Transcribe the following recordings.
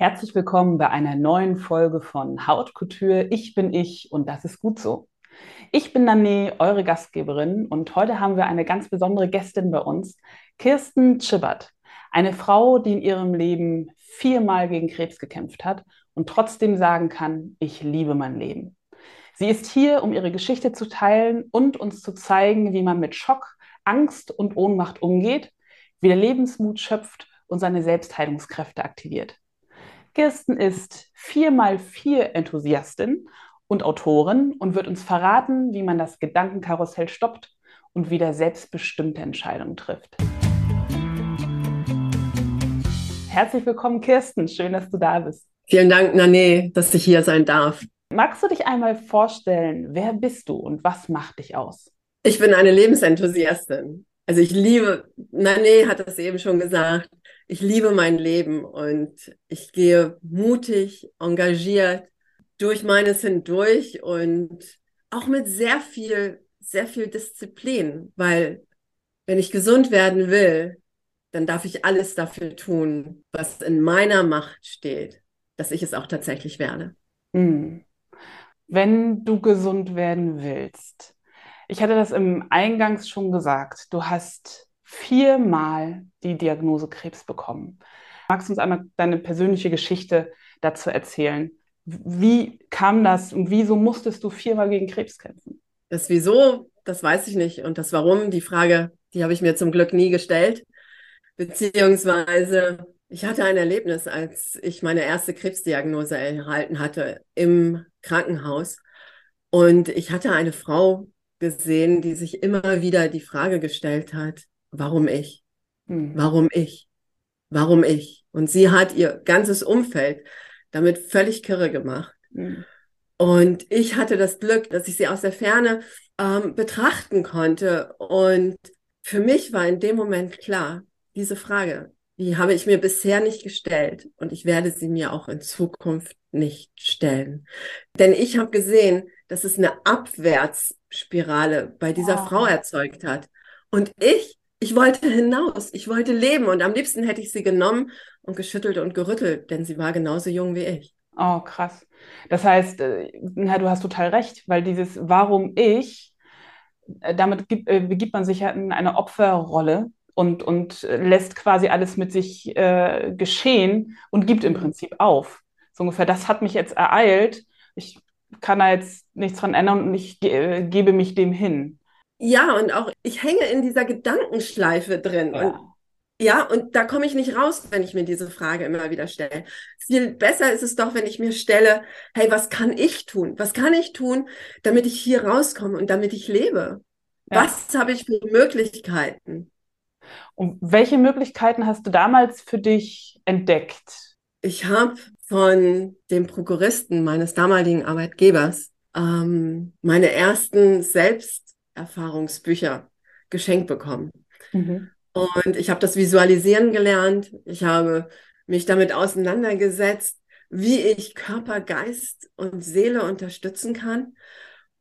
Herzlich willkommen bei einer neuen Folge von Haut Couture. Ich bin ich und das ist gut so. Ich bin Nane, eure Gastgeberin und heute haben wir eine ganz besondere Gästin bei uns, Kirsten Chibbert. Eine Frau, die in ihrem Leben viermal gegen Krebs gekämpft hat und trotzdem sagen kann, ich liebe mein Leben. Sie ist hier, um ihre Geschichte zu teilen und uns zu zeigen, wie man mit Schock, Angst und Ohnmacht umgeht, wie der Lebensmut schöpft und seine Selbstheilungskräfte aktiviert. Kirsten ist 4x4 Enthusiastin und Autorin und wird uns verraten, wie man das Gedankenkarussell stoppt und wieder selbstbestimmte Entscheidungen trifft. Herzlich willkommen, Kirsten. Schön, dass du da bist. Vielen Dank, Nane, dass ich hier sein darf. Magst du dich einmal vorstellen, wer bist du und was macht dich aus? Ich bin eine Lebensenthusiastin. Also ich liebe, Nane hat das eben schon gesagt, ich liebe mein Leben und ich gehe mutig, engagiert durch meines hindurch und auch mit sehr viel, sehr viel Disziplin, weil wenn ich gesund werden will, dann darf ich alles dafür tun, was in meiner Macht steht, dass ich es auch tatsächlich werde. Hm. Wenn du gesund werden willst, ich hatte das im Eingangs schon gesagt, du hast viermal die Diagnose Krebs bekommen. Magst du uns einmal deine persönliche Geschichte dazu erzählen? Wie kam das und wieso musstest du viermal gegen Krebs kämpfen? Das Wieso, das weiß ich nicht. Und das Warum, die Frage, die habe ich mir zum Glück nie gestellt. Beziehungsweise, ich hatte ein Erlebnis, als ich meine erste Krebsdiagnose erhalten hatte im Krankenhaus. Und ich hatte eine Frau gesehen, die sich immer wieder die Frage gestellt hat, warum ich? Hm. Warum ich? Warum ich? Und sie hat ihr ganzes Umfeld damit völlig kirre gemacht. Hm. Und ich hatte das Glück, dass ich sie aus der Ferne ähm, betrachten konnte. Und für mich war in dem Moment klar, diese Frage, die habe ich mir bisher nicht gestellt und ich werde sie mir auch in Zukunft nicht stellen. Denn ich habe gesehen, dass es eine Abwärtsspirale bei dieser oh. Frau erzeugt hat. Und ich ich wollte hinaus, ich wollte leben und am liebsten hätte ich sie genommen und geschüttelt und gerüttelt, denn sie war genauso jung wie ich. Oh, krass. Das heißt, äh, ja, du hast total recht, weil dieses Warum ich, äh, damit gibt, äh, begibt man sich ja in eine Opferrolle und, und lässt quasi alles mit sich äh, geschehen und gibt im Prinzip auf. So ungefähr, das hat mich jetzt ereilt. Ich kann da jetzt nichts dran ändern und ich ge gebe mich dem hin. Ja, und auch ich hänge in dieser Gedankenschleife drin. Ja. Und ja, und da komme ich nicht raus, wenn ich mir diese Frage immer wieder stelle. Viel besser ist es doch, wenn ich mir stelle, hey, was kann ich tun? Was kann ich tun, damit ich hier rauskomme und damit ich lebe? Ja. Was habe ich für Möglichkeiten? Und welche Möglichkeiten hast du damals für dich entdeckt? Ich habe von dem Prokuristen meines damaligen Arbeitgebers ähm, meine ersten selbst Erfahrungsbücher geschenkt bekommen. Mhm. Und ich habe das Visualisieren gelernt. Ich habe mich damit auseinandergesetzt, wie ich Körper, Geist und Seele unterstützen kann.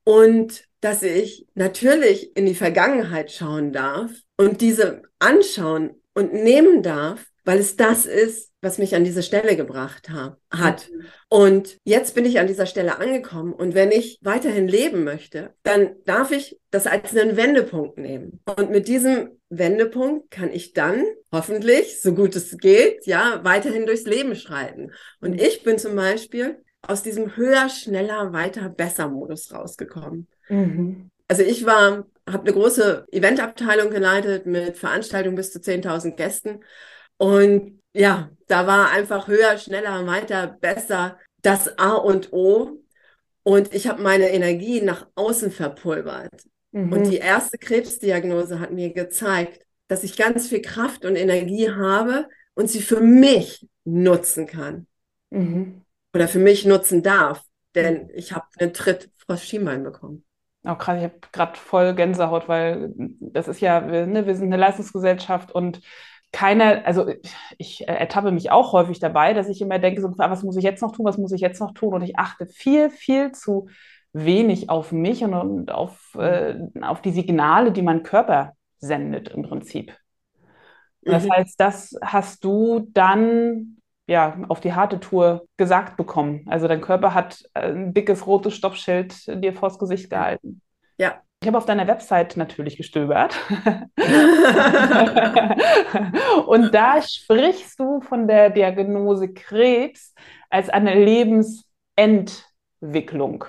Und dass ich natürlich in die Vergangenheit schauen darf und diese anschauen und nehmen darf, weil es das ist, was mich an diese Stelle gebracht ha hat. Mhm. Und jetzt bin ich an dieser Stelle angekommen. Und wenn ich weiterhin leben möchte, dann darf ich das als einen Wendepunkt nehmen. Und mit diesem Wendepunkt kann ich dann hoffentlich, so gut es geht, ja, weiterhin durchs Leben schreiten. Und mhm. ich bin zum Beispiel aus diesem höher, schneller, weiter, besser Modus rausgekommen. Mhm. Also ich war habe eine große Eventabteilung geleitet mit Veranstaltungen bis zu 10.000 Gästen. Und ja, da war einfach höher, schneller, weiter, besser das A und O. Und ich habe meine Energie nach außen verpulvert. Mhm. Und die erste Krebsdiagnose hat mir gezeigt, dass ich ganz viel Kraft und Energie habe und sie für mich nutzen kann. Mhm. Oder für mich nutzen darf. Denn ich habe einen Tritt vors Schienbein bekommen. Auch oh, gerade, ich habe gerade voll Gänsehaut, weil das ist ja, ne, wir sind eine Leistungsgesellschaft und keiner, also ich ertappe mich auch häufig dabei, dass ich immer denke, so, ah, was muss ich jetzt noch tun, was muss ich jetzt noch tun? Und ich achte viel, viel zu wenig auf mich und, und auf, äh, auf die Signale, die mein Körper sendet im Prinzip. Das mhm. heißt, das hast du dann ja auf die harte Tour gesagt bekommen. Also dein Körper hat ein dickes rotes Stoppschild dir vors Gesicht gehalten. Ja. Ich habe auf deiner Website natürlich gestöbert. und da sprichst du von der Diagnose Krebs als eine Lebensentwicklung.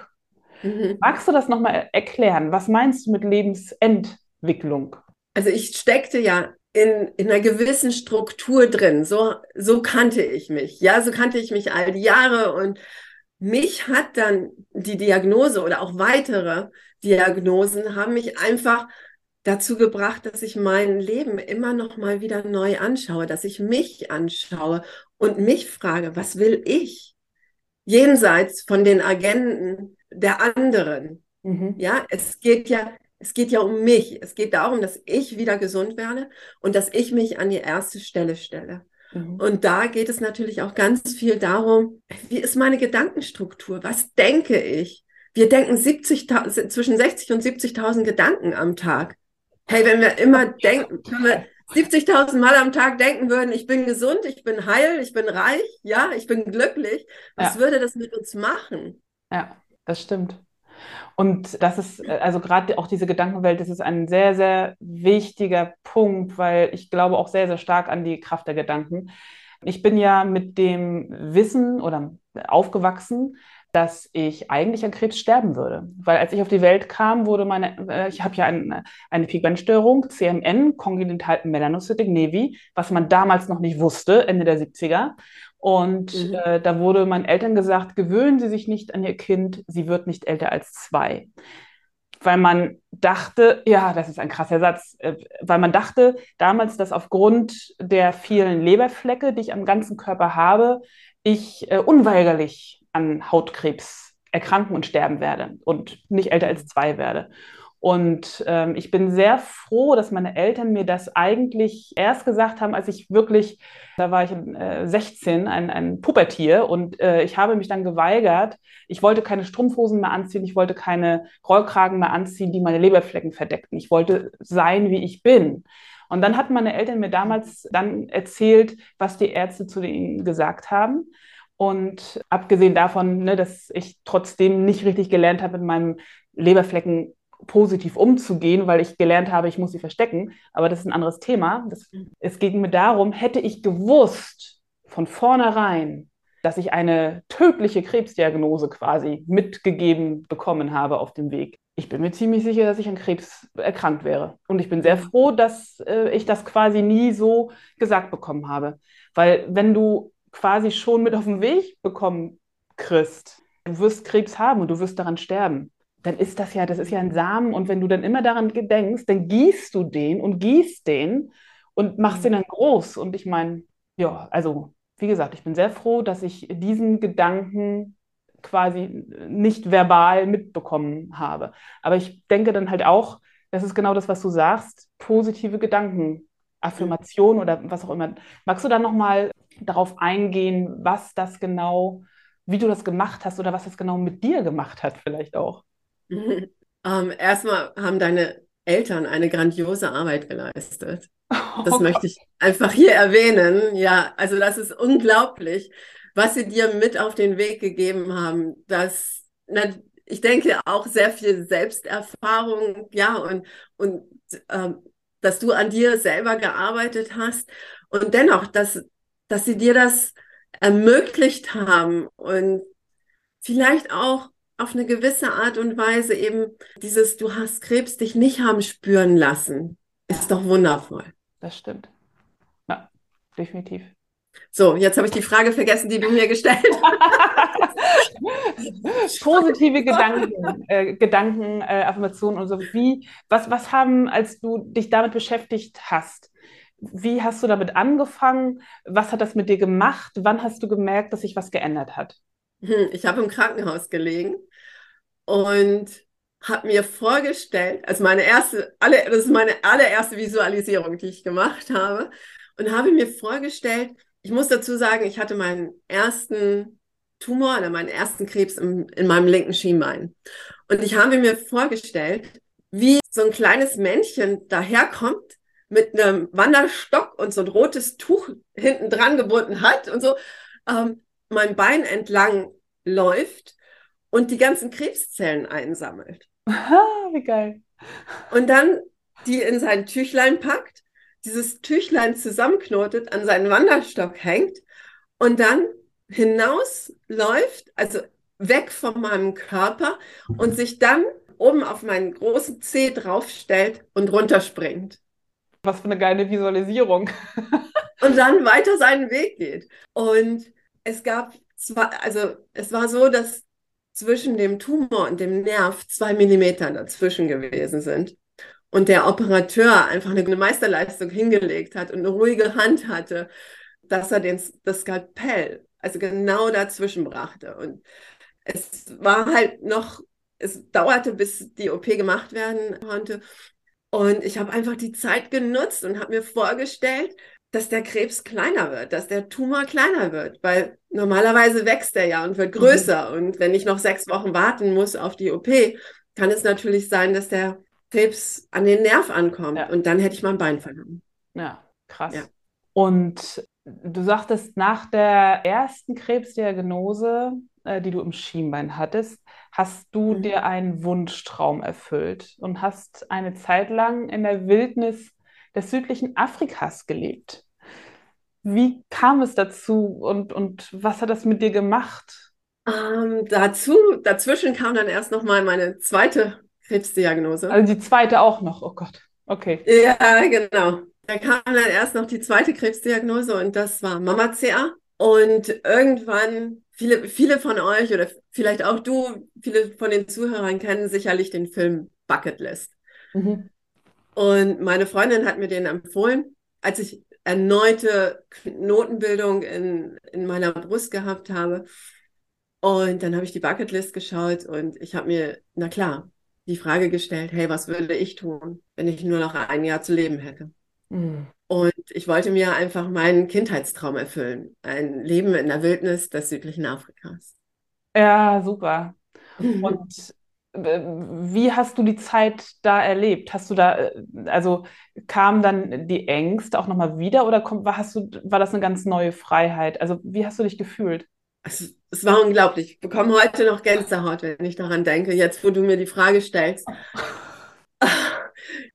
Mhm. Magst du das nochmal erklären? Was meinst du mit Lebensentwicklung? Also ich steckte ja in, in einer gewissen Struktur drin. So, so kannte ich mich. Ja, so kannte ich mich all die Jahre und mich hat dann die Diagnose oder auch weitere Diagnosen haben mich einfach dazu gebracht, dass ich mein Leben immer noch mal wieder neu anschaue, dass ich mich anschaue und mich frage, was will ich? Jenseits von den Agenden der anderen. Mhm. Ja, es geht ja, es geht ja um mich. Es geht darum, dass ich wieder gesund werde und dass ich mich an die erste Stelle stelle. Mhm. Und da geht es natürlich auch ganz viel darum, wie ist meine Gedankenstruktur? Was denke ich? Wir denken 70, zwischen 60 und 70.000 Gedanken am Tag. Hey, wenn wir immer denken, wenn wir 70.000 Mal am Tag denken würden, ich bin gesund, ich bin heil, ich bin reich, ja, ich bin glücklich, was ja. würde das mit uns machen? Ja, das stimmt. Und das ist, äh, also gerade auch diese Gedankenwelt, das ist ein sehr, sehr wichtiger Punkt, weil ich glaube auch sehr, sehr stark an die Kraft der Gedanken. Ich bin ja mit dem Wissen oder aufgewachsen, dass ich eigentlich an Krebs sterben würde. Weil als ich auf die Welt kam, wurde meine, äh, ich habe ja ein, eine Pigmentstörung, CMN, Congenital Melanocytic Nevi, was man damals noch nicht wusste, Ende der 70er. Und mhm. äh, da wurde meinen Eltern gesagt, gewöhnen Sie sich nicht an Ihr Kind, sie wird nicht älter als zwei. Weil man dachte, ja, das ist ein krasser Satz, äh, weil man dachte damals, dass aufgrund der vielen Leberflecke, die ich am ganzen Körper habe, ich äh, unweigerlich an Hautkrebs erkranken und sterben werde und nicht älter als zwei werde. Und ähm, ich bin sehr froh, dass meine Eltern mir das eigentlich erst gesagt haben, als ich wirklich, da war ich äh, 16, ein, ein Pubertier und äh, ich habe mich dann geweigert. Ich wollte keine Strumpfhosen mehr anziehen, ich wollte keine Rollkragen mehr anziehen, die meine Leberflecken verdeckten. Ich wollte sein, wie ich bin. Und dann hatten meine Eltern mir damals dann erzählt, was die Ärzte zu ihnen gesagt haben. Und abgesehen davon, ne, dass ich trotzdem nicht richtig gelernt habe, mit meinem Leberflecken positiv umzugehen, weil ich gelernt habe, ich muss sie verstecken. Aber das ist ein anderes Thema. Das, es ging mir darum, hätte ich gewusst von vornherein, dass ich eine tödliche Krebsdiagnose quasi mitgegeben bekommen habe auf dem Weg. Ich bin mir ziemlich sicher, dass ich an Krebs erkrankt wäre. Und ich bin sehr mhm. froh, dass äh, ich das quasi nie so gesagt bekommen habe. Weil wenn du quasi schon mit auf den Weg bekommen kriegst, du wirst Krebs haben und du wirst daran sterben dann ist das ja, das ist ja ein Samen und wenn du dann immer daran denkst, dann gießt du den und gießt den und machst den dann groß. Und ich meine, ja, also wie gesagt, ich bin sehr froh, dass ich diesen Gedanken quasi nicht verbal mitbekommen habe. Aber ich denke dann halt auch, das ist genau das, was du sagst, positive Gedanken, Affirmation oder was auch immer. Magst du da nochmal darauf eingehen, was das genau, wie du das gemacht hast oder was das genau mit dir gemacht hat, vielleicht auch? Ähm, erstmal haben deine Eltern eine grandiose Arbeit geleistet. Das oh möchte ich einfach hier erwähnen. Ja, also das ist unglaublich, was sie dir mit auf den Weg gegeben haben. Das, na, ich denke auch sehr viel Selbsterfahrung, ja, und, und ähm, dass du an dir selber gearbeitet hast und dennoch, dass, dass sie dir das ermöglicht haben und vielleicht auch auf eine gewisse Art und Weise eben dieses, du hast Krebs, dich nicht haben spüren lassen, ist doch wundervoll. Das stimmt. Ja, definitiv. So, jetzt habe ich die Frage vergessen, die du mir gestellt hast. Positive Gedanken, äh, Gedanken, äh, Affirmationen und so. Wie, was, was haben, als du dich damit beschäftigt hast, wie hast du damit angefangen? Was hat das mit dir gemacht? Wann hast du gemerkt, dass sich was geändert hat? Hm, ich habe im Krankenhaus gelegen und habe mir vorgestellt, also meine erste, alle, das ist meine allererste Visualisierung, die ich gemacht habe, und habe mir vorgestellt, ich muss dazu sagen, ich hatte meinen ersten Tumor oder meinen ersten Krebs im, in meinem linken Schienbein. Und ich habe mir vorgestellt, wie so ein kleines Männchen daherkommt mit einem Wanderstock und so ein rotes Tuch hinten dran gebunden hat und so ähm, mein Bein entlang läuft und die ganzen Krebszellen einsammelt. Wie geil. Und dann die in sein Tüchlein packt dieses Tüchlein zusammenknotet, an seinen Wanderstock hängt und dann hinausläuft, also weg von meinem Körper und sich dann oben auf meinen großen Zeh draufstellt und runterspringt. Was für eine geile Visualisierung. und dann weiter seinen Weg geht. Und es gab zwar, also es war so, dass zwischen dem Tumor und dem Nerv zwei Millimeter dazwischen gewesen sind und der Operateur einfach eine Meisterleistung hingelegt hat und eine ruhige Hand hatte, dass er den, das Skalpell also genau dazwischen brachte. Und es war halt noch, es dauerte, bis die OP gemacht werden konnte. Und ich habe einfach die Zeit genutzt und habe mir vorgestellt, dass der Krebs kleiner wird, dass der Tumor kleiner wird, weil normalerweise wächst er ja und wird mhm. größer. Mhm. Und wenn ich noch sechs Wochen warten muss auf die OP, kann es natürlich sein, dass der Krebs an den Nerv ankommt. Ja. Und dann hätte ich mein Bein verloren. Ja, krass. Ja. Und du sagtest, nach der ersten Krebsdiagnose, äh, die du im Schienbein hattest, hast du mhm. dir einen Wunschtraum erfüllt und hast eine Zeit lang in der Wildnis des südlichen Afrikas gelebt. Wie kam es dazu und, und was hat das mit dir gemacht? Ähm, dazu, dazwischen kam dann erst nochmal meine zweite Krebsdiagnose. Also die zweite auch noch, oh Gott. Okay. Ja, genau. Da kam dann erst noch die zweite Krebsdiagnose und das war Mama-CA. Und irgendwann, viele, viele von euch oder vielleicht auch du, viele von den Zuhörern kennen sicherlich den Film Bucket List. Mhm. Und meine Freundin hat mir den empfohlen, als ich erneute Notenbildung in, in meiner Brust gehabt habe. Und dann habe ich die Bucketlist geschaut und ich habe mir, na klar, die Frage gestellt, hey, was würde ich tun, wenn ich nur noch ein Jahr zu leben hätte? Mhm. Und ich wollte mir einfach meinen Kindheitstraum erfüllen. Ein Leben in der Wildnis des südlichen Afrikas. Ja, super. Und wie hast du die Zeit da erlebt? Hast du da, äh, also kamen dann die Ängste auch nochmal wieder oder war, hast du, war das eine ganz neue Freiheit? Also wie hast du dich gefühlt? es, es war unglaublich. Ich bekomme heute noch Gänsehaut, wenn ich daran denke, jetzt wo du mir die Frage stellst.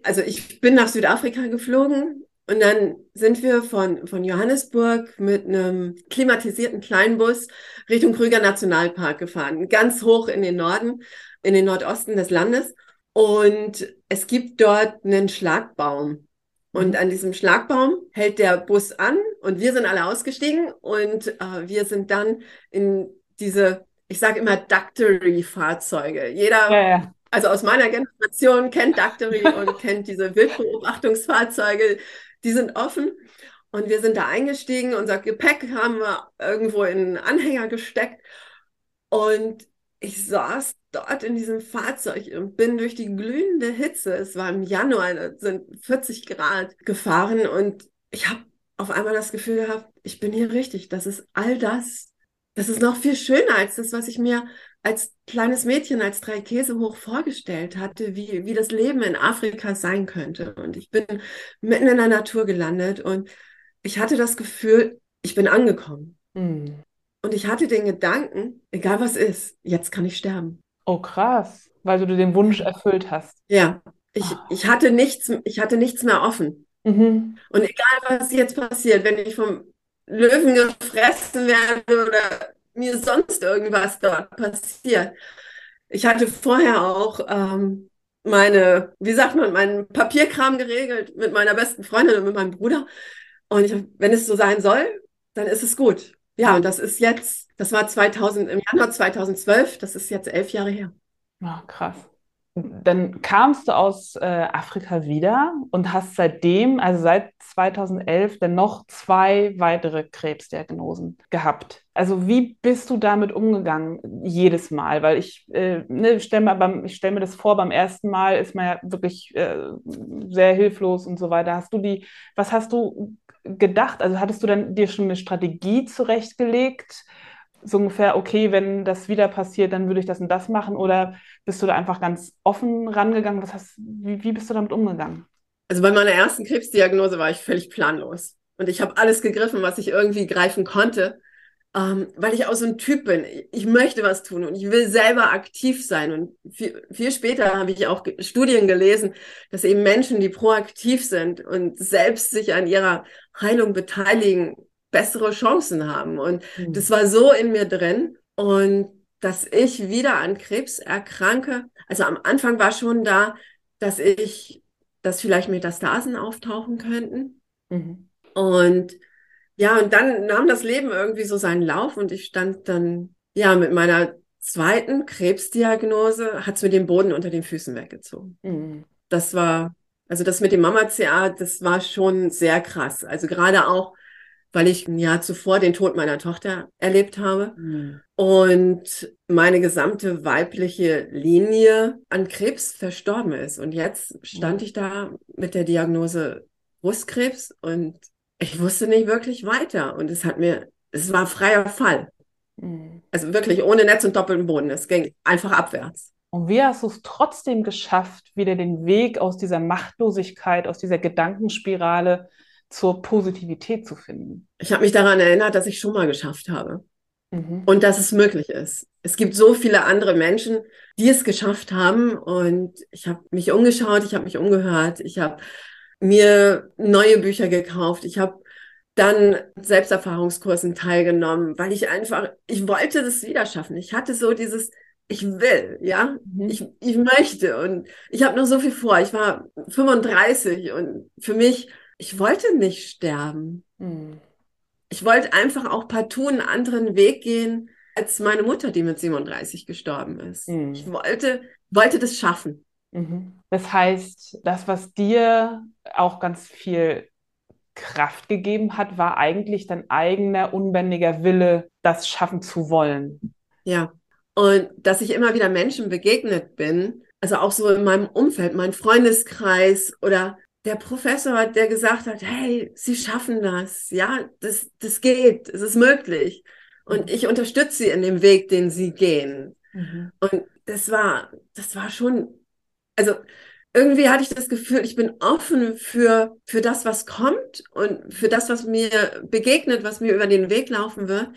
Also ich bin nach Südafrika geflogen und dann sind wir von, von Johannesburg mit einem klimatisierten Kleinbus Richtung Krüger Nationalpark gefahren, ganz hoch in den Norden, in den Nordosten des Landes. Und es gibt dort einen Schlagbaum. Und an diesem Schlagbaum hält der Bus an und wir sind alle ausgestiegen und äh, wir sind dann in diese, ich sage immer Ductory-Fahrzeuge. Jeder, ja, ja. also aus meiner Generation kennt Ductory und kennt diese Wildbeobachtungsfahrzeuge. Die sind offen und wir sind da eingestiegen. Unser Gepäck haben wir irgendwo in einen Anhänger gesteckt und ich saß dort in diesem Fahrzeug und bin durch die glühende Hitze, es war im Januar, sind 40 Grad gefahren und ich habe auf einmal das Gefühl gehabt, ich bin hier richtig, das ist all das. Das ist noch viel schöner als das, was ich mir als kleines Mädchen, als drei Käse hoch vorgestellt hatte, wie, wie das Leben in Afrika sein könnte. Und ich bin mitten in der Natur gelandet und ich hatte das Gefühl, ich bin angekommen. Mhm. Und ich hatte den Gedanken, egal was ist, jetzt kann ich sterben. Oh, krass, weil du den Wunsch erfüllt hast. Ja, ich, oh. ich, hatte, nichts, ich hatte nichts mehr offen. Mhm. Und egal, was jetzt passiert, wenn ich vom Löwen gefressen werde oder mir sonst irgendwas dort passiert, Ich hatte vorher auch ähm, meine, wie sagt man, meinen Papierkram geregelt mit meiner besten Freundin und mit meinem Bruder. Und ich, wenn es so sein soll, dann ist es gut. Ja, und das ist jetzt, das war 2000, im Januar 2012, das ist jetzt elf Jahre her. Ja, krass. Dann kamst du aus äh, Afrika wieder und hast seitdem, also seit 2011, dann noch zwei weitere Krebsdiagnosen gehabt. Also wie bist du damit umgegangen jedes Mal? Weil ich äh, ne, stelle mir, stell mir das vor, beim ersten Mal ist man ja wirklich äh, sehr hilflos und so weiter. Hast du die, was hast du gedacht? Also hattest du dann dir schon eine Strategie zurechtgelegt? So ungefähr, okay, wenn das wieder passiert, dann würde ich das und das machen? Oder bist du da einfach ganz offen rangegangen? Was hast, wie, wie bist du damit umgegangen? Also bei meiner ersten Krebsdiagnose war ich völlig planlos. Und ich habe alles gegriffen, was ich irgendwie greifen konnte, ähm, weil ich auch so ein Typ bin. Ich möchte was tun und ich will selber aktiv sein. Und viel, viel später habe ich auch Studien gelesen, dass eben Menschen, die proaktiv sind und selbst sich an ihrer Heilung beteiligen, bessere Chancen haben. Und mhm. das war so in mir drin. Und dass ich wieder an Krebs erkranke, also am Anfang war schon da, dass ich, dass vielleicht Metastasen auftauchen könnten. Mhm. Und ja, und dann nahm das Leben irgendwie so seinen Lauf und ich stand dann, ja, mit meiner zweiten Krebsdiagnose, hat es mir den Boden unter den Füßen weggezogen. Mhm. Das war, also das mit dem Mama-CA, das war schon sehr krass. Also gerade auch, weil ich ein Jahr zuvor den Tod meiner Tochter erlebt habe mhm. und meine gesamte weibliche Linie an Krebs verstorben ist. Und jetzt stand mhm. ich da mit der Diagnose Brustkrebs und ich wusste nicht wirklich weiter. Und es hat mir, es war freier Fall. Mhm. Also wirklich ohne Netz und doppelten Boden. Es ging einfach abwärts. Und wie hast du es trotzdem geschafft, wieder den Weg aus dieser Machtlosigkeit, aus dieser Gedankenspirale zur Positivität zu finden? Ich habe mich daran erinnert, dass ich schon mal geschafft habe mhm. und dass es möglich ist. Es gibt so viele andere Menschen, die es geschafft haben und ich habe mich umgeschaut, ich habe mich umgehört, ich habe mir neue Bücher gekauft, ich habe dann Selbsterfahrungskursen teilgenommen, weil ich einfach, ich wollte das wieder schaffen. Ich hatte so dieses, ich will, ja, mhm. ich, ich möchte und ich habe noch so viel vor. Ich war 35 und für mich ich wollte nicht sterben. Hm. Ich wollte einfach auch partout einen anderen Weg gehen als meine Mutter, die mit 37 gestorben ist. Hm. Ich wollte, wollte das schaffen. Mhm. Das heißt, das, was dir auch ganz viel Kraft gegeben hat, war eigentlich dein eigener unbändiger Wille, das schaffen zu wollen. Ja. Und dass ich immer wieder Menschen begegnet bin, also auch so in meinem Umfeld, mein Freundeskreis oder der Professor, der gesagt hat, hey, Sie schaffen das, ja, das, das geht, es ist möglich. Und ich unterstütze Sie in dem Weg, den Sie gehen. Mhm. Und das war, das war schon, also irgendwie hatte ich das Gefühl, ich bin offen für, für das, was kommt und für das, was mir begegnet, was mir über den Weg laufen wird.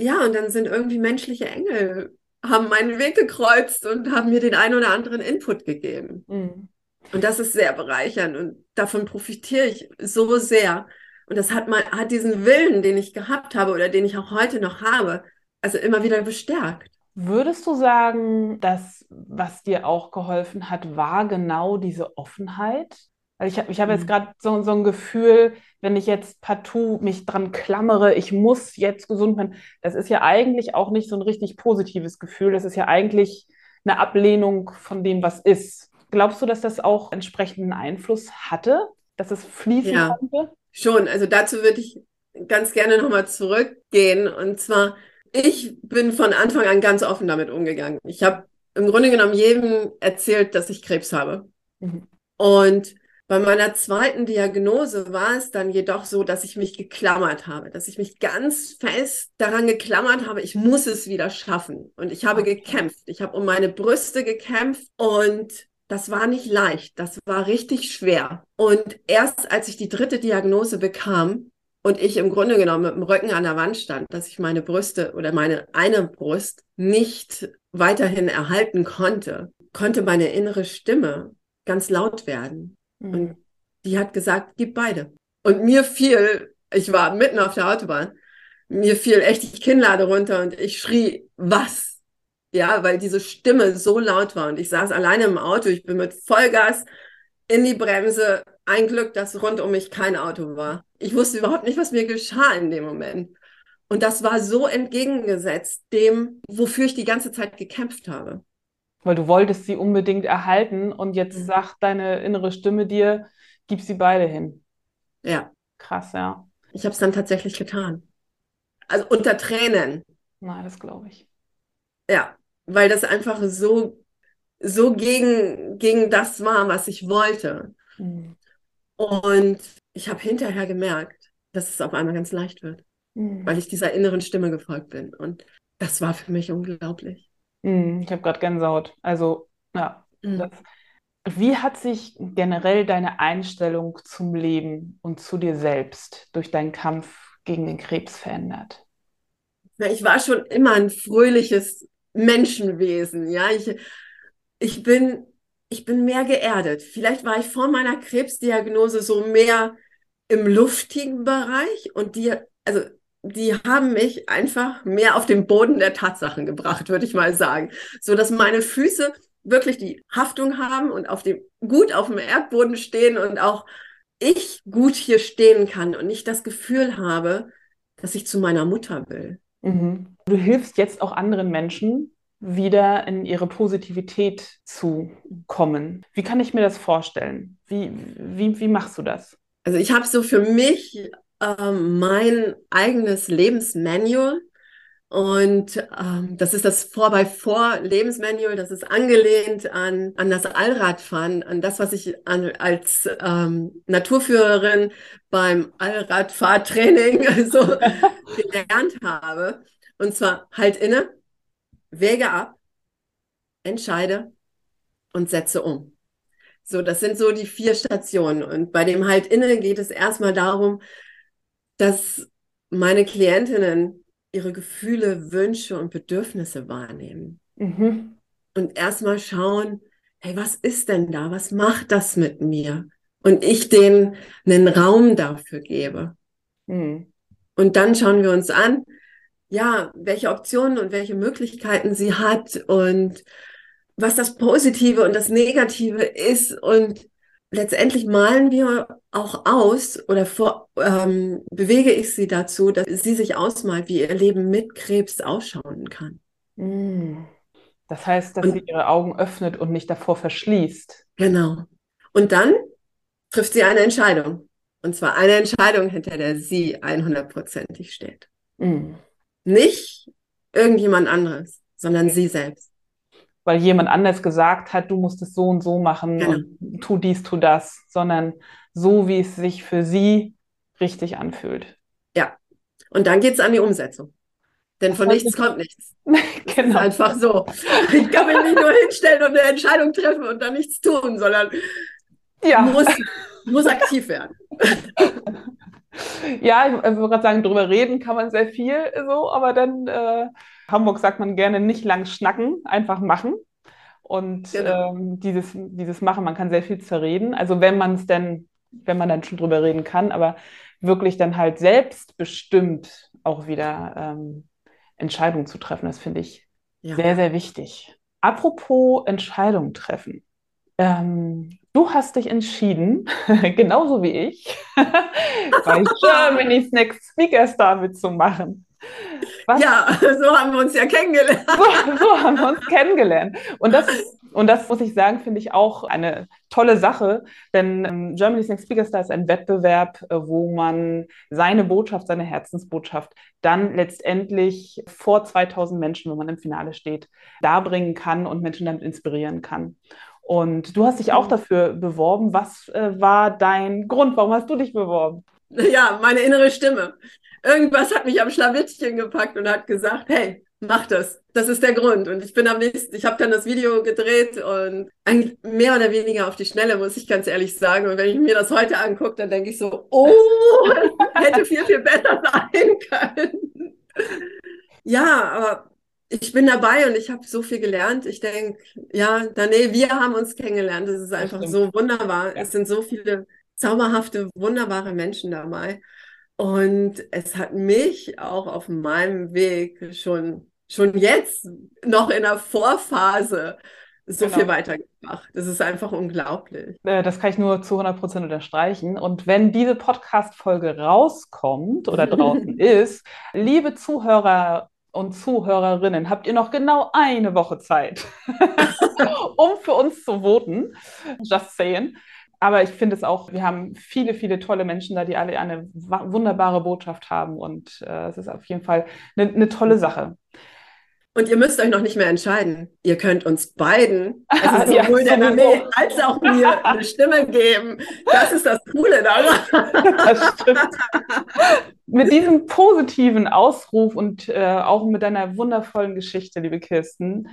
Ja, und dann sind irgendwie menschliche Engel, haben meinen Weg gekreuzt und haben mir den einen oder anderen Input gegeben. Mhm. Und das ist sehr bereichernd und davon profitiere ich so sehr. Und das hat mal, hat diesen Willen, den ich gehabt habe oder den ich auch heute noch habe, also immer wieder bestärkt. Würdest du sagen, dass was dir auch geholfen hat, war genau diese Offenheit? Weil ich, ich habe jetzt mhm. gerade so, so ein Gefühl, wenn ich jetzt partout mich dran klammere, ich muss jetzt gesund werden, das ist ja eigentlich auch nicht so ein richtig positives Gefühl. Das ist ja eigentlich eine Ablehnung von dem, was ist. Glaubst du, dass das auch entsprechenden Einfluss hatte, dass es fließen ja, konnte? Schon. Also dazu würde ich ganz gerne nochmal zurückgehen. Und zwar, ich bin von Anfang an ganz offen damit umgegangen. Ich habe im Grunde genommen jedem erzählt, dass ich Krebs habe. Mhm. Und bei meiner zweiten Diagnose war es dann jedoch so, dass ich mich geklammert habe, dass ich mich ganz fest daran geklammert habe, ich muss es wieder schaffen. Und ich habe gekämpft. Ich habe um meine Brüste gekämpft und das war nicht leicht, das war richtig schwer. Und erst als ich die dritte Diagnose bekam und ich im Grunde genommen mit dem Rücken an der Wand stand, dass ich meine Brüste oder meine eine Brust nicht weiterhin erhalten konnte, konnte meine innere Stimme ganz laut werden. Mhm. Und die hat gesagt, gib beide. Und mir fiel, ich war mitten auf der Autobahn, mir fiel echt die Kinnlade runter und ich schrie, was? Ja, weil diese Stimme so laut war und ich saß alleine im Auto, ich bin mit Vollgas in die Bremse. Ein Glück, dass rund um mich kein Auto war. Ich wusste überhaupt nicht, was mir geschah in dem Moment. Und das war so entgegengesetzt dem, wofür ich die ganze Zeit gekämpft habe. Weil du wolltest sie unbedingt erhalten und jetzt mhm. sagt deine innere Stimme dir, gib sie beide hin. Ja. Krass, ja. Ich habe es dann tatsächlich getan. Also unter Tränen. Nein, das glaube ich. Ja, weil das einfach so, so gegen, gegen das war, was ich wollte. Mhm. Und ich habe hinterher gemerkt, dass es auf einmal ganz leicht wird, mhm. weil ich dieser inneren Stimme gefolgt bin. Und das war für mich unglaublich. Mhm, ich habe gerade Gänsehaut. Also, ja. Mhm. Das, wie hat sich generell deine Einstellung zum Leben und zu dir selbst durch deinen Kampf gegen den Krebs verändert? Na, ich war schon immer ein fröhliches Menschenwesen. Ja, ich, ich bin, ich bin mehr geerdet. Vielleicht war ich vor meiner Krebsdiagnose so mehr im luftigen Bereich und die, also die haben mich einfach mehr auf den Boden der Tatsachen gebracht, würde ich mal sagen, so dass meine Füße wirklich die Haftung haben und auf dem gut auf dem Erdboden stehen und auch ich gut hier stehen kann und nicht das Gefühl habe, dass ich zu meiner Mutter will. Mhm. Du hilfst jetzt auch anderen Menschen, wieder in ihre Positivität zu kommen. Wie kann ich mir das vorstellen? Wie, wie, wie machst du das? Also ich habe so für mich äh, mein eigenes Lebensmanual und ähm, das ist das 4x4 Lebensmanual, das ist angelehnt an, an das Allradfahren, an das, was ich an, als ähm, Naturführerin beim Allradfahrtraining so gelernt habe. Und zwar halt inne, wäge ab, entscheide und setze um. So, das sind so die vier Stationen. Und bei dem halt inne geht es erstmal darum, dass meine Klientinnen ihre Gefühle, Wünsche und Bedürfnisse wahrnehmen. Mhm. Und erstmal schauen, hey, was ist denn da? Was macht das mit mir? Und ich denen einen Raum dafür gebe. Mhm. Und dann schauen wir uns an, ja, welche Optionen und welche Möglichkeiten sie hat und was das Positive und das Negative ist. Und letztendlich malen wir auch aus oder vor, ähm, bewege ich sie dazu, dass sie sich ausmalt, wie ihr Leben mit Krebs ausschauen kann. Mm. Das heißt, dass und, sie ihre Augen öffnet und nicht davor verschließt. Genau. Und dann trifft sie eine Entscheidung. Und zwar eine Entscheidung, hinter der sie 100%ig steht. Mm. Nicht irgendjemand anderes, sondern sie selbst weil jemand anders gesagt hat, du musst es so und so machen genau. und tu dies, tu das, sondern so, wie es sich für sie richtig anfühlt. Ja, und dann geht es an die Umsetzung. Denn von nichts kommt nichts. genau. einfach so. Ich kann mich nicht nur hinstellen und eine Entscheidung treffen und dann nichts tun, sondern ja. muss, muss aktiv werden. ja, ich würde gerade sagen, drüber reden kann man sehr viel so, aber dann äh, Hamburg sagt man gerne nicht lang schnacken, einfach machen. Und genau. ähm, dieses, dieses Machen, man kann sehr viel zerreden. Also wenn man es denn, wenn man dann schon drüber reden kann, aber wirklich dann halt selbstbestimmt auch wieder ähm, Entscheidungen zu treffen, das finde ich ja. sehr, sehr wichtig. Apropos Entscheidungen treffen. Ähm, du hast dich entschieden, genauso wie ich, bei Germany's Next Speaker Star mitzumachen. Was? Ja, so haben wir uns ja kennengelernt. So, so haben wir uns kennengelernt. Und das, und das muss ich sagen, finde ich auch eine tolle Sache, denn ähm, Germany's Next Speaker Star ist ein Wettbewerb, äh, wo man seine Botschaft, seine Herzensbotschaft dann letztendlich vor 2000 Menschen, wenn man im Finale steht, darbringen kann und Menschen damit inspirieren kann. Und du hast dich auch dafür beworben. Was äh, war dein Grund? Warum hast du dich beworben? Ja, meine innere Stimme irgendwas hat mich am Schlawittchen gepackt und hat gesagt, hey, mach das. Das ist der Grund. Und ich bin am nächsten, ich habe dann das Video gedreht und eigentlich mehr oder weniger auf die Schnelle, muss ich ganz ehrlich sagen. Und wenn ich mir das heute angucke, dann denke ich so, oh, hätte viel, viel besser sein können. ja, aber ich bin dabei und ich habe so viel gelernt. Ich denke, ja, Dane, wir haben uns kennengelernt. Es ist einfach so wunderbar. Ja. Es sind so viele zauberhafte, wunderbare Menschen dabei. Und es hat mich auch auf meinem Weg schon schon jetzt noch in der Vorphase so Genau. viel weitergebracht. Das ist einfach unglaublich. Äh, Das kann ich nur zu 100% unterstreichen. Und wenn diese Podcast-Folge rauskommt oder draußen ist, liebe Zuhörer und Zuhörerinnen, habt ihr noch genau eine Woche Zeit, um für uns zu voten. Just saying. Aber ich finde es auch, wir haben viele, viele tolle Menschen da, die alle eine wunderbare Botschaft haben. Und äh, es ist auf jeden Fall eine, eine tolle Sache. Und ihr müsst euch noch nicht mehr entscheiden. Ihr könnt uns beiden, also Ja, sowohl der. Name als auch mir, eine Stimme geben. Das ist das Coole daran. Das stimmt. Mit diesem positiven Ausruf und äh, auch mit deiner wundervollen Geschichte, liebe Kirsten,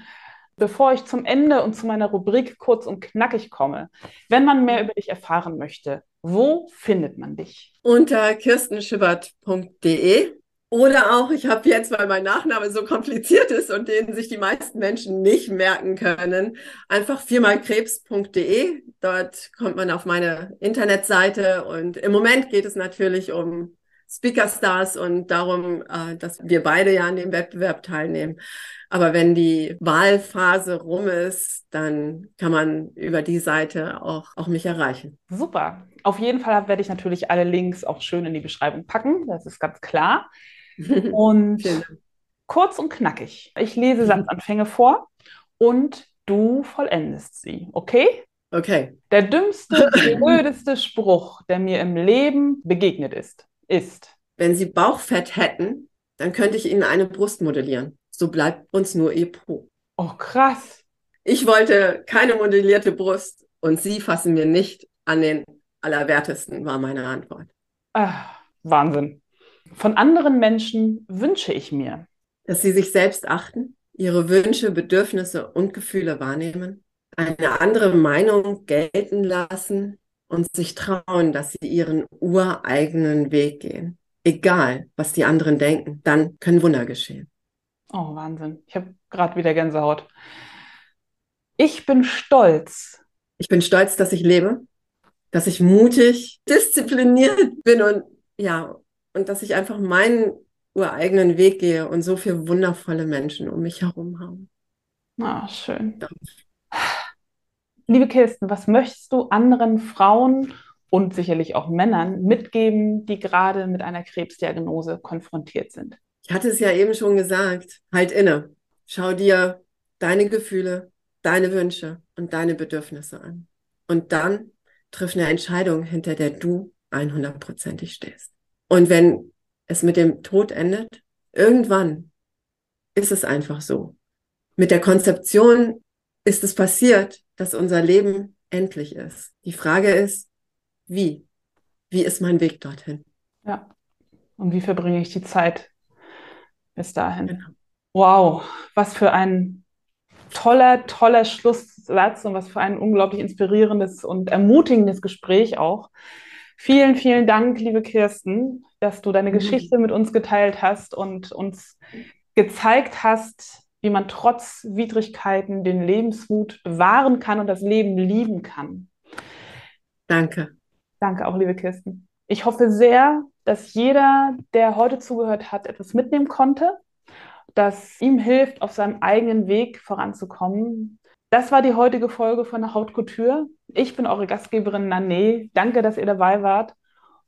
bevor ich zum Ende und zu meiner Rubrik kurz und knackig komme, wenn man mehr über dich erfahren möchte, wo findet man dich? Unter kirstenschibbert.de oder auch, ich habe jetzt, weil mein Nachname so kompliziert ist und den sich die meisten Menschen nicht merken können, einfach viermalkrebs.de. Dort kommt man auf meine Internetseite und im Moment geht es natürlich um Speakerstars und darum, äh, dass wir beide ja an dem Wettbewerb teilnehmen. Aber wenn die Wahlphase rum ist, dann kann man über die Seite auch, auch mich erreichen. Super. Auf jeden Fall werde ich natürlich alle Links auch schön in die Beschreibung packen, das ist ganz klar. Und kurz und knackig. Ich lese Satzanfänge vor und du vollendest sie, okay? Okay. Der dümmste, blödeste Spruch, der mir im Leben begegnet ist, ist. Wenn Sie Bauchfett hätten, dann könnte ich Ihnen eine Brust modellieren. So bleibt uns nur Ihr Po. Oh, krass. Ich wollte keine modellierte Brust und Sie fassen mir nicht an den Allerwertesten, war meine Antwort. Ah, Wahnsinn. Von anderen Menschen wünsche ich mir. Dass Sie sich selbst achten, Ihre Wünsche, Bedürfnisse und Gefühle wahrnehmen, eine andere Meinung gelten lassen und sich trauen, dass Sie Ihren ureigenen Weg gehen. Egal, was die anderen denken, dann können Wunder geschehen. Oh, Wahnsinn. Ich habe gerade wieder Gänsehaut. Ich bin stolz. Ich bin stolz, dass ich lebe, dass ich mutig, diszipliniert bin und ja, und dass ich einfach meinen ureigenen Weg gehe und so viele wundervolle Menschen um mich herum haben. Ah, schön. Liebe Kirsten, was möchtest du anderen Frauen und sicherlich auch Männern mitgeben, die gerade mit einer Krebsdiagnose konfrontiert sind? Ich hatte es ja eben schon gesagt, halt inne. Schau dir deine Gefühle, deine Wünsche und deine Bedürfnisse an. Und dann triff eine Entscheidung, hinter der du 100%ig stehst. Und wenn es mit dem Tod endet, irgendwann ist es einfach so. Mit der Konzeption ist es passiert, dass unser Leben endlich ist. Die Frage ist, wie? Wie ist mein Weg dorthin? Ja. Und wie verbringe ich die Zeit bis dahin? Genau. Wow, was für ein toller, toller Schlusssatz und was für ein unglaublich inspirierendes und ermutigendes Gespräch auch. Vielen, vielen Dank, liebe Kirsten, dass du deine Mhm. Geschichte mit uns geteilt hast und uns gezeigt hast, wie man trotz Widrigkeiten den Lebensmut bewahren kann und das Leben lieben kann. Danke. Danke auch, liebe Kirsten. Ich hoffe sehr, dass jeder, der heute zugehört hat, etwas mitnehmen konnte, das ihm hilft, auf seinem eigenen Weg voranzukommen. Das war die heutige Folge von der Haute Couture. Ich bin eure Gastgeberin Nané. Danke, dass ihr dabei wart.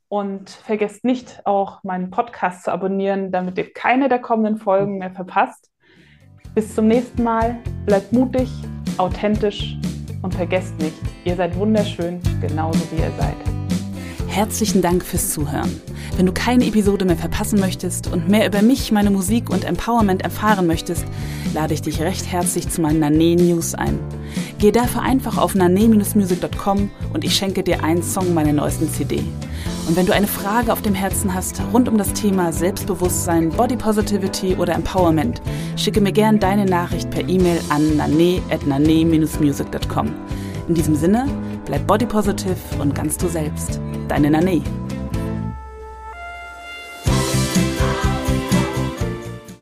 Und vergesst nicht, auch meinen Podcast zu abonnieren, damit ihr keine der kommenden Folgen mehr verpasst. Bis zum nächsten Mal. Bleibt mutig, authentisch und vergesst nicht, ihr seid wunderschön, genauso wie ihr seid. Herzlichen Dank fürs Zuhören. Wenn du keine Episode mehr verpassen möchtest und mehr über mich, meine Musik und Empowerment erfahren möchtest, lade ich dich recht herzlich zu meinen Nane News ein. Geh dafür einfach auf nane-music.com und ich schenke dir einen Song meiner neuesten CD. Und wenn du eine Frage auf dem Herzen hast rund um das Thema Selbstbewusstsein, Body Positivity oder Empowerment, schicke mir gern deine Nachricht per E-Mail an nane-music.com. In diesem Sinne, bleib body positive und ganz du selbst. Deine Nane.